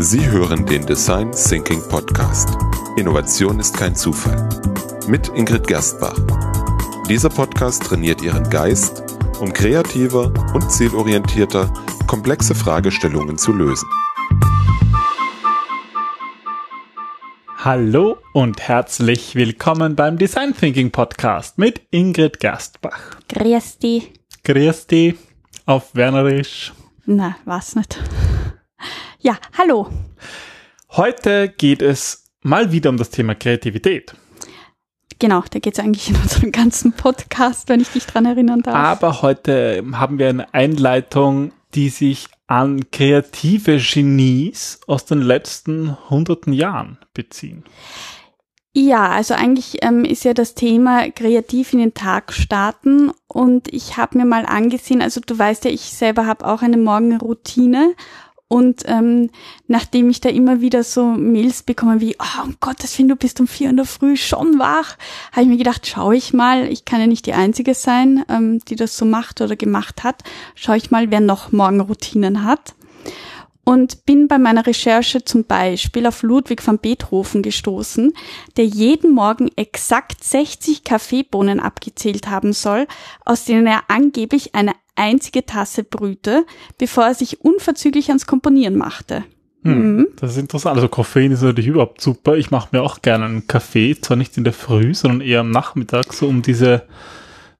Sie hören den Design Thinking Podcast. Innovation ist kein Zufall. Mit Ingrid Gerstbach. Dieser Podcast trainiert Ihren Geist, um kreativer und zielorientierter komplexe Fragestellungen zu lösen. Hallo und herzlich willkommen beim Design Thinking Podcast mit Ingrid Gerstbach. Grüß dich. Grüß dich auf Wernerisch. Na, was nicht. Ja, hallo. Heute geht es mal wieder um das Thema Kreativität. Genau, da geht es eigentlich in unserem ganzen Podcast, wenn ich dich dran erinnern darf. Aber heute haben wir eine Einleitung, die sich an kreative Genies aus den letzten hunderten Jahren beziehen. Ja, also eigentlich ähm, ist ja das Thema kreativ in den Tag starten und ich habe mir mal angesehen, also du weißt ja, ich selber habe auch eine Morgenroutine und ähm, nachdem ich da immer wieder so Mails bekomme wie, oh, um Gottes Willen, du bist um vier in der Früh schon wach, habe ich mir gedacht, schaue ich mal, ich kann ja nicht die Einzige sein, ähm, die das so macht oder gemacht hat, schaue ich mal, wer noch Morgenroutinen hat. Und bin bei meiner Recherche zum Beispiel auf Ludwig van Beethoven gestoßen, der jeden Morgen exakt 60 Kaffeebohnen abgezählt haben soll, aus denen er angeblich eine einzige Tasse brühte, bevor er sich unverzüglich ans Komponieren machte. Hm, mhm. Das ist interessant. Also Koffein ist natürlich überhaupt super. Ich mache mir auch gerne einen Kaffee, zwar nicht in der Früh, sondern eher am Nachmittag, so um diese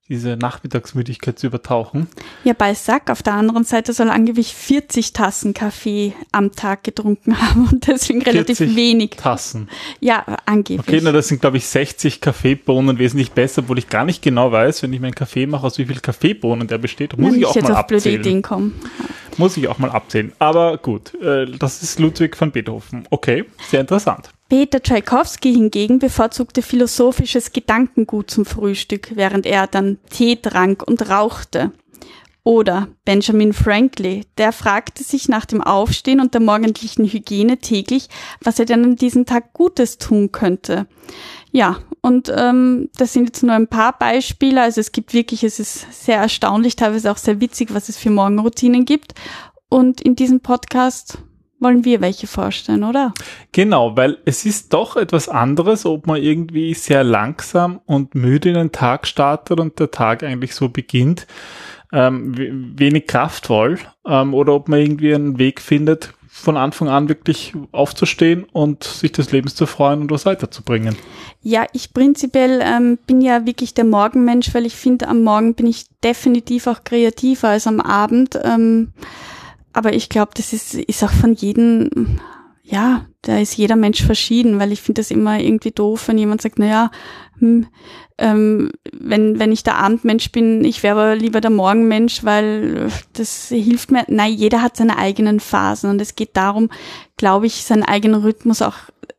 diese Nachmittagsmüdigkeit zu übertauchen. Ja, bei Sack auf der anderen Seite soll angeblich 40 Tassen Kaffee am Tag getrunken haben und deswegen relativ wenig. Tassen. Ja, angeblich. Okay, na, das sind, glaube ich, 60 Kaffeebohnen wesentlich besser, obwohl ich gar nicht genau weiß, wenn ich meinen Kaffee mache, aus wie viel Kaffeebohnen der besteht. Muss na, ich auch mal abzählen. Ideen kommen. Muss ich auch mal abzählen. Aber gut, äh, das ist Ludwig van Beethoven. Okay, sehr interessant. Peter Tschaikowski hingegen bevorzugte philosophisches Gedankengut zum Frühstück, während er dann Tee trank und rauchte. Oder Benjamin Franklin, der fragte sich nach dem Aufstehen und der morgendlichen Hygiene täglich, was er denn an diesem Tag Gutes tun könnte. Ja, und ähm, das sind jetzt nur ein paar Beispiele. Also es gibt wirklich, es ist sehr erstaunlich, teilweise auch sehr witzig, was es für Morgenroutinen gibt. Und in diesem Podcast wollen wir welche vorstellen, oder? Genau, weil es ist doch etwas anderes, ob man irgendwie sehr langsam und müde in den Tag startet und der Tag eigentlich so beginnt, ähm, wenig kraftvoll, ähm, oder ob man irgendwie einen Weg findet, von Anfang an wirklich aufzustehen und sich des Lebens zu freuen und was weiterzubringen. Ja, ich prinzipiell ähm, bin ja wirklich der Morgenmensch, weil ich finde, am Morgen bin ich definitiv auch kreativer als am Abend. Ähm, aber ich glaube, das ist, ist auch von jedem, ja, da ist jeder Mensch verschieden, weil ich finde das immer irgendwie doof, wenn jemand sagt, naja, hm, ähm, wenn, wenn ich der Abendmensch bin, ich wäre aber lieber der Morgenmensch, weil das hilft mir. Nein, jeder hat seine eigenen Phasen und es geht darum, glaube ich, seinen eigenen Rhythmus auch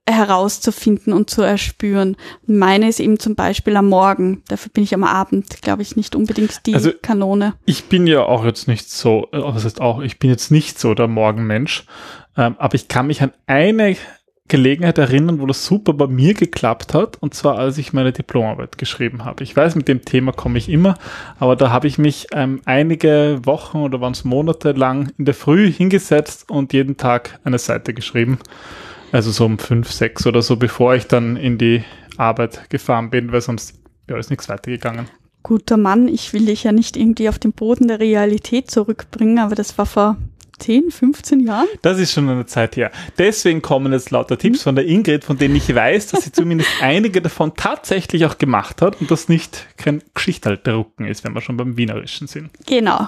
herauszufinden und zu erspüren. Meine ist eben zum Beispiel am Morgen. Dafür bin ich am Abend, glaube ich, nicht unbedingt die also, Kanone. Ich bin ja auch jetzt nicht so, äh, was heißt auch, ich bin jetzt nicht so der Morgenmensch. Ähm, aber ich kann mich an eine Gelegenheit erinnern, wo das super bei mir geklappt hat, und zwar als ich meine Diplomarbeit geschrieben habe. Ich weiß, mit dem Thema komme ich immer, aber da habe ich mich ähm, einige Wochen oder waren es Monate lang in der Früh hingesetzt und jeden Tag eine Seite geschrieben. Also so um fünf, sechs oder so, bevor ich dann in die Arbeit gefahren bin, weil sonst ja, ist nichts weitergegangen. Guter Mann, ich will dich ja nicht irgendwie auf den Boden der Realität zurückbringen, aber das war vor 10, 15 Jahren? Das ist schon eine Zeit her. Deswegen kommen jetzt lauter Tipps von der Ingrid, von denen ich weiß, dass sie zumindest einige davon tatsächlich auch gemacht hat und das nicht kein Geschichtalterucken ist, wenn wir schon beim Wienerischen sind. Genau.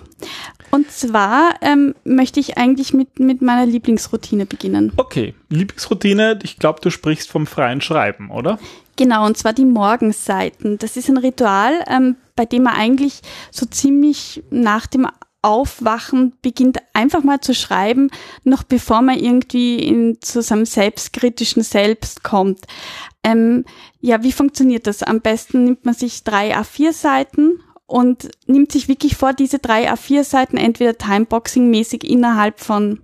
Und zwar ähm, möchte ich eigentlich mit, mit meiner Lieblingsroutine beginnen. Okay, Lieblingsroutine, ich glaube, du sprichst vom freien Schreiben, oder? Genau, und zwar die Morgenseiten. Das ist ein Ritual, ähm, bei dem man eigentlich so ziemlich nach dem Aufwachen beginnt einfach mal zu schreiben, noch bevor man irgendwie in, zu seinem selbstkritischen Selbst kommt. Ähm, ja, wie funktioniert das? Am besten nimmt man sich drei A4-Seiten und nimmt sich wirklich vor, diese drei A4-Seiten entweder Timeboxing-mäßig innerhalb von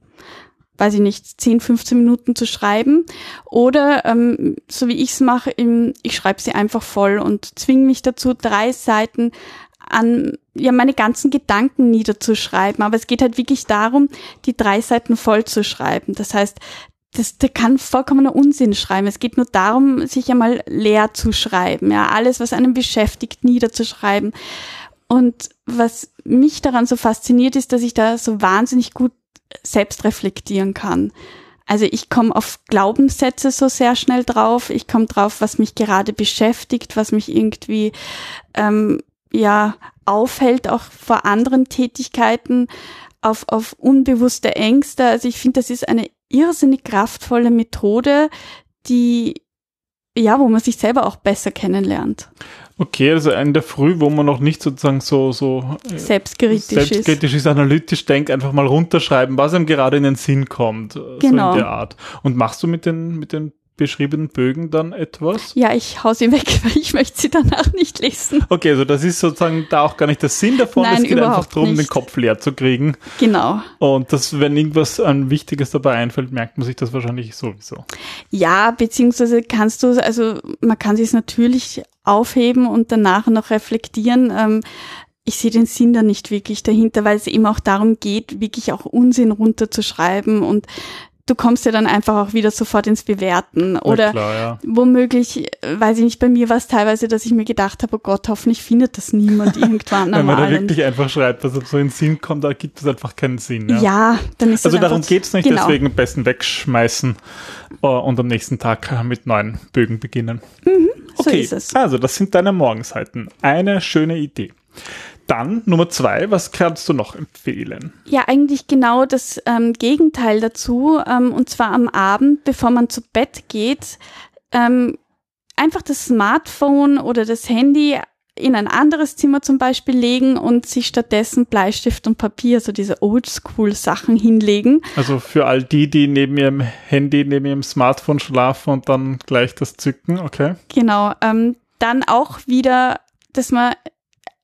weiß ich nicht, 10, 15 Minuten zu schreiben. Oder ähm, so wie ich es mache, ich schreibe sie einfach voll und zwinge mich dazu, drei Seiten an ja meine ganzen Gedanken niederzuschreiben. Aber es geht halt wirklich darum, die drei Seiten voll zu schreiben. Das heißt, das, der kann vollkommener Unsinn schreiben. Es geht nur darum, sich einmal leer zu schreiben, ja, alles, was einen beschäftigt, niederzuschreiben. Und was mich daran so fasziniert, ist, dass ich da so wahnsinnig gut selbst reflektieren kann. Also ich komme auf Glaubenssätze so sehr schnell drauf. Ich komme drauf, was mich gerade beschäftigt, was mich irgendwie ähm, ja aufhält, auch vor anderen Tätigkeiten, auf, auf unbewusste Ängste. Also ich finde, das ist eine irrsinnig kraftvolle Methode, die ja, wo man sich selber auch besser kennenlernt. Okay, also in der Früh, wo man noch nicht sozusagen so, so äh, selbstkritisch, selbstkritisch ist. ist, analytisch denkt, einfach mal runterschreiben, was einem gerade in den Sinn kommt. Genau. So in genau. der Art. Und machst du mit den, mit den beschriebenen Bögen dann etwas? Ja, ich hau sie weg, weil ich möchte sie danach nicht lesen. Okay, also das ist sozusagen da auch gar nicht der Sinn davon. Nein, es geht einfach darum, nicht. den Kopf leer zu kriegen. Genau. Und das, wenn irgendwas an Wichtiges dabei einfällt, merkt man sich das wahrscheinlich sowieso. Ja, beziehungsweise kannst du, also man kann sich es natürlich aufheben und danach noch reflektieren. Ähm, ich sehe den Sinn da nicht wirklich dahinter, weil es eben auch darum geht, wirklich auch Unsinn runterzuschreiben und du kommst ja dann einfach auch wieder sofort ins Bewerten. Oder klar, ja. womöglich, weiß ich nicht, bei mir war es teilweise, dass ich mir gedacht habe, oh Gott, hoffentlich findet das niemand irgendwann Wenn man da wirklich einfach schreibt, was so in Sinn kommt, da gibt es einfach keinen Sinn. Ja, ja dann ist Also darum geht es nicht, genau. deswegen am besten wegschmeißen uh, und am nächsten Tag mit neuen Bögen beginnen. Mhm, so okay, ist es. Also, das sind deine Morgenseiten. Eine schöne Idee. Dann Nummer zwei, was kannst du noch empfehlen? Ja, eigentlich genau das ähm, Gegenteil dazu. Ähm, und zwar am Abend, bevor man zu Bett geht, ähm, einfach das Smartphone oder das Handy in ein anderes Zimmer zum Beispiel legen und sich stattdessen Bleistift und Papier, so diese Oldschool-Sachen hinlegen. Also für all die, die neben ihrem Handy, neben ihrem Smartphone schlafen und dann gleich das zücken, okay? Genau. Ähm, dann auch wieder, dass man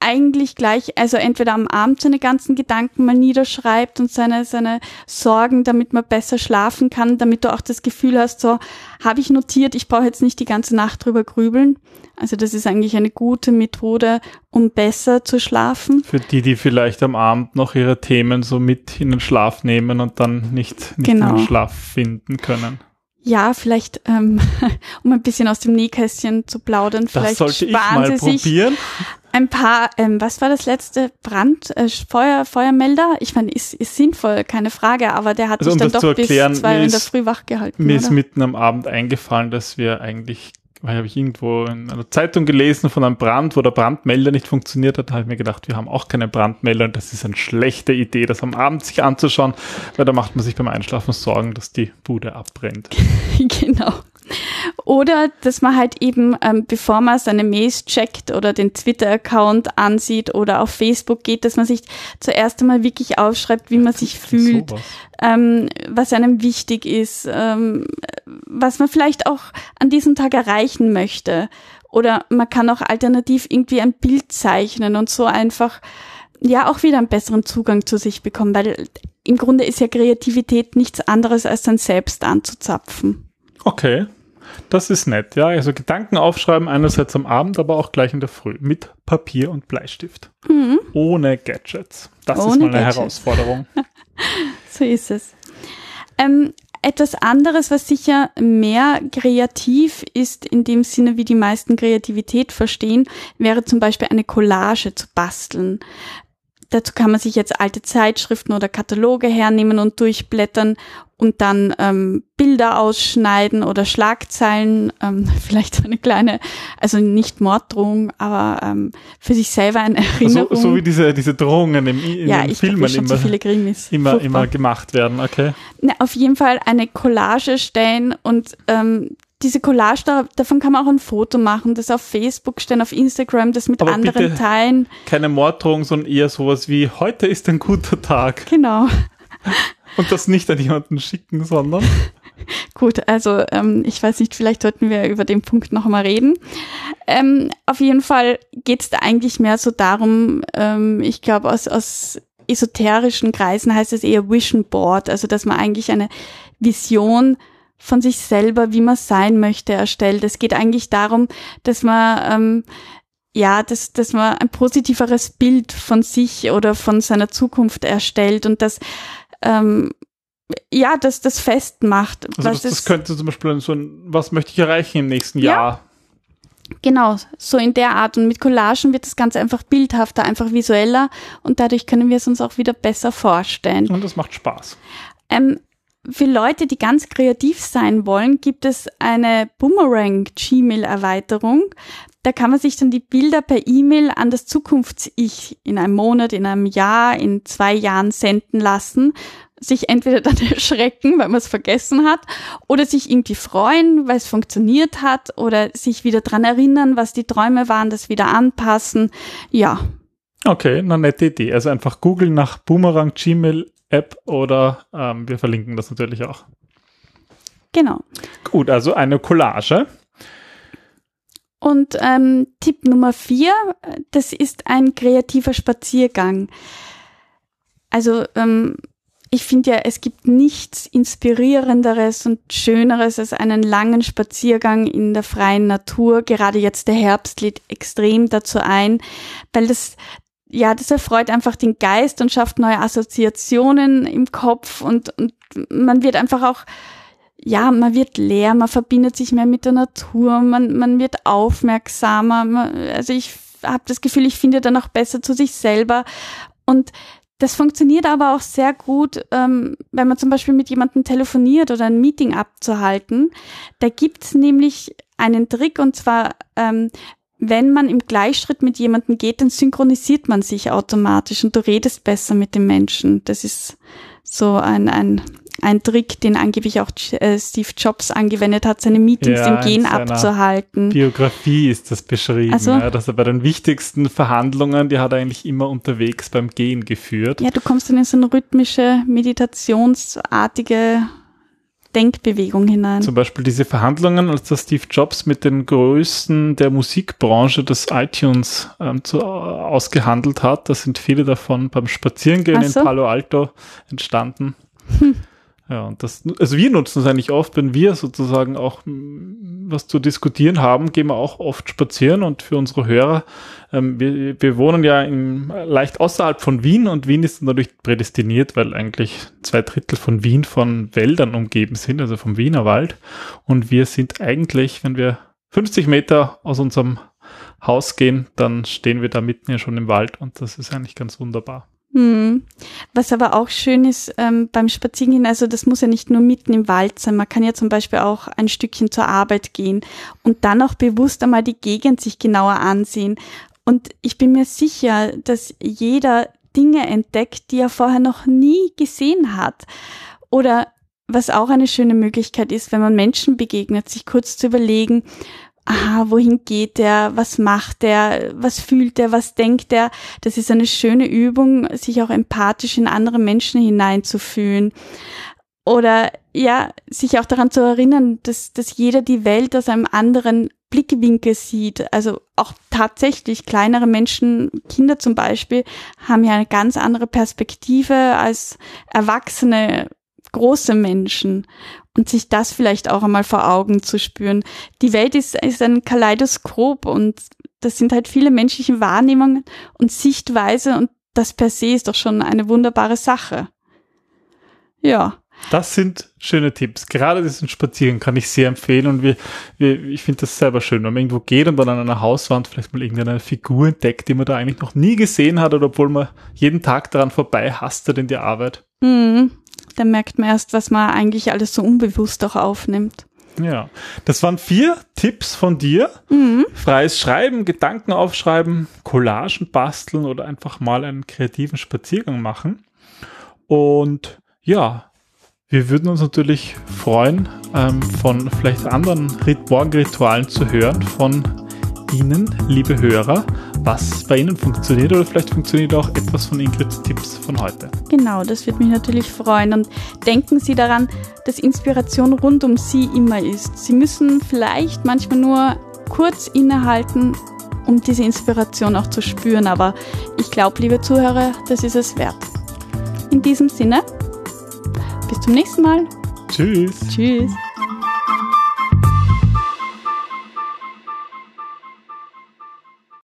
eigentlich gleich, also entweder am Abend seine ganzen Gedanken mal niederschreibt und seine, seine Sorgen, damit man besser schlafen kann, damit du auch das Gefühl hast, so, habe ich notiert, ich brauche jetzt nicht die ganze Nacht drüber grübeln. Also das ist eigentlich eine gute Methode, um besser zu schlafen. Für die, die vielleicht am Abend noch ihre Themen so mit in den Schlaf nehmen und dann nicht, nicht genau. den Schlaf finden können. Ja, vielleicht, ähm, um ein bisschen aus dem Nähkästchen zu plaudern, vielleicht das sollte sparen ich mal Sie probieren. sich ein paar, ähm, was war das letzte? Brand, äh, Feuer, Feuermelder? Ich meine, ist, ist sinnvoll, keine Frage, aber der hat also, sich um dann doch erklären, bis zwei in der Früh wach gehalten. Mir oder? ist mitten am Abend eingefallen, dass wir eigentlich weil habe ich irgendwo in einer Zeitung gelesen von einem Brand, wo der Brandmelder nicht funktioniert hat. Da habe ich mir gedacht, wir haben auch keine Brandmelder und das ist eine schlechte Idee, das am Abend sich anzuschauen, weil da macht man sich beim Einschlafen Sorgen, dass die Bude abbrennt. genau. Oder dass man halt eben, ähm, bevor man seine Mails checkt oder den Twitter-Account ansieht oder auf Facebook geht, dass man sich zuerst einmal wirklich aufschreibt, wie man sich fühlt, ähm, was einem wichtig ist, ähm, was man vielleicht auch an diesem Tag erreichen möchte. Oder man kann auch alternativ irgendwie ein Bild zeichnen und so einfach ja auch wieder einen besseren Zugang zu sich bekommen, weil im Grunde ist ja Kreativität nichts anderes als dann selbst anzuzapfen. Okay, das ist nett, ja. Also Gedanken aufschreiben, einerseits am Abend, aber auch gleich in der Früh mit Papier und Bleistift. Mhm. Ohne Gadgets. Das Ohne ist mal eine Gadgets. Herausforderung. so ist es. Ähm, etwas anderes, was sicher mehr kreativ ist, in dem Sinne, wie die meisten Kreativität verstehen, wäre zum Beispiel eine Collage zu basteln. Dazu kann man sich jetzt alte Zeitschriften oder Kataloge hernehmen und durchblättern und dann ähm, Bilder ausschneiden oder Schlagzeilen, ähm, vielleicht eine kleine, also nicht Morddrohung, aber ähm, für sich selber eine Erinnerung. So, so wie diese, diese Drohungen im, in ja, den Filmen immer, so immer, immer gemacht werden, okay? Na, auf jeden Fall eine Collage stellen und ähm, diese Collage, da, davon kann man auch ein Foto machen, das auf Facebook stellen, auf Instagram, das mit Aber anderen teilen. Keine Morddrohung, sondern eher sowas wie, heute ist ein guter Tag. Genau. Und das nicht an jemanden schicken, sondern. Gut, also ähm, ich weiß nicht, vielleicht sollten wir über den Punkt noch mal reden. Ähm, auf jeden Fall geht es da eigentlich mehr so darum, ähm, ich glaube, aus, aus esoterischen Kreisen heißt es eher Vision Board, also dass man eigentlich eine Vision von sich selber, wie man sein möchte, erstellt. Es geht eigentlich darum, dass man ähm, ja, dass, dass man ein positiveres Bild von sich oder von seiner Zukunft erstellt und dass ähm, ja, das das festmacht. Also was das, das es- könnte zum Beispiel so ein, was möchte ich erreichen im nächsten Ja. Jahr? Genau, so in der Art. Und mit Collagen wird das Ganze einfach bildhafter, einfach visueller und dadurch können wir es uns auch wieder besser vorstellen. Und das macht Spaß. Ähm, für Leute, die ganz kreativ sein wollen, gibt es eine Boomerang Gmail Erweiterung. Da kann man sich dann die Bilder per E-Mail an das Zukunfts-Ich in einem Monat, in einem Jahr, in zwei Jahren senden lassen. Sich entweder dann erschrecken, weil man es vergessen hat, oder sich irgendwie freuen, weil es funktioniert hat, oder sich wieder dran erinnern, was die Träume waren, das wieder anpassen. Ja, Okay, eine nette Idee. Also einfach googeln nach Boomerang Gmail App oder ähm, wir verlinken das natürlich auch. genau. Gut, also eine Collage. Und ähm, Tipp Nummer vier, das ist ein kreativer Spaziergang. Also ähm, ich finde ja, es gibt nichts Inspirierenderes und Schöneres als einen langen Spaziergang in der freien Natur. Gerade jetzt der Herbst lädt extrem dazu ein, weil das ja, das erfreut einfach den Geist und schafft neue Assoziationen im Kopf und, und man wird einfach auch ja, man wird leer, man verbindet sich mehr mit der Natur, man, man wird aufmerksamer. Man, also ich habe das Gefühl, ich finde dann auch besser zu sich selber. Und das funktioniert aber auch sehr gut, ähm, wenn man zum Beispiel mit jemandem telefoniert oder ein Meeting abzuhalten. Da gibt's nämlich einen Trick und zwar, ähm, wenn man im Gleichschritt mit jemandem geht, dann synchronisiert man sich automatisch und du redest besser mit dem Menschen. Das ist so ein, ein, ein Trick, den angeblich auch äh, Steve Jobs angewendet hat, seine Meetings Ja, im Gehen abzuhalten. Biografie ist das beschrieben, Also- ja, dass er bei den wichtigsten Verhandlungen, die hat er eigentlich immer unterwegs beim Gehen geführt. Ja, du kommst dann in so eine rhythmische, meditationsartige Denkbewegung hinein. Zum Beispiel diese Verhandlungen, als der Steve Jobs mit den Größten der Musikbranche des iTunes ähm, zu, ausgehandelt hat, da sind viele davon beim Spazierengehen so. in Palo Alto entstanden. Ja, und das, also wir nutzen es eigentlich oft, wenn wir sozusagen auch mm, was zu diskutieren haben, gehen wir auch oft spazieren und für unsere Hörer, ähm, wir, wir wohnen ja in, leicht außerhalb von Wien und Wien ist natürlich prädestiniert, weil eigentlich zwei Drittel von Wien von Wäldern umgeben sind, also vom Wienerwald. Und wir sind eigentlich, wenn wir 50 Meter aus unserem Haus gehen, dann stehen wir da mitten ja schon im Wald und das ist eigentlich ganz wunderbar. Hm. Was aber auch schön ist ähm, beim Spazierengehen, also das muss ja nicht nur mitten im Wald sein, man kann ja zum Beispiel auch ein Stückchen zur Arbeit gehen und dann auch bewusst einmal die Gegend sich genauer ansehen. Und ich bin mir sicher, dass jeder Dinge entdeckt, die er vorher noch nie gesehen hat. Oder was auch eine schöne Möglichkeit ist, wenn man Menschen begegnet, sich kurz zu überlegen, aha, wohin geht der, was macht der, was fühlt der, was denkt der. Das ist eine schöne Übung, sich auch empathisch in andere Menschen hineinzufühlen. Oder ja, sich auch daran zu erinnern, dass, dass jeder die Welt aus einem anderen Blickwinkel sieht. Also auch tatsächlich kleinere Menschen, Kinder zum Beispiel, haben ja eine ganz andere Perspektive als erwachsene große Menschen und sich das vielleicht auch einmal vor Augen zu spüren. Die Welt ist, ist ein Kaleidoskop und das sind halt viele menschliche Wahrnehmungen und Sichtweise und das per se ist doch schon eine wunderbare Sache. Ja, Das sind schöne Tipps. Gerade diesen Spaziergang kann ich sehr empfehlen und wir, wir, ich finde das selber schön, wenn man irgendwo geht und dann an einer Hauswand vielleicht mal irgendeine Figur entdeckt, die man da eigentlich noch nie gesehen hat oder obwohl man jeden Tag daran vorbei hastet in die Arbeit. hm, da merkt man erst, was man eigentlich alles so unbewusst auch aufnimmt. Ja, das waren vier Tipps von dir. Mhm. Freies Schreiben, Gedanken aufschreiben, Collagen basteln oder einfach mal einen kreativen Spaziergang machen. Und ja, wir würden uns natürlich freuen, ähm, von vielleicht anderen Rit Morgenritualen zu hören von Ihnen, liebe Hörer, was bei Ihnen funktioniert oder vielleicht funktioniert auch etwas von Ingrids Tipps von heute. Genau, das wird mich natürlich freuen. Und denken Sie daran, dass Inspiration rund um Sie immer ist. Sie müssen vielleicht manchmal nur kurz innehalten, um diese Inspiration auch zu spüren. Aber ich glaube, liebe Zuhörer, das ist es wert. In diesem Sinne, bis zum nächsten Mal. Tschüss! Tschüss.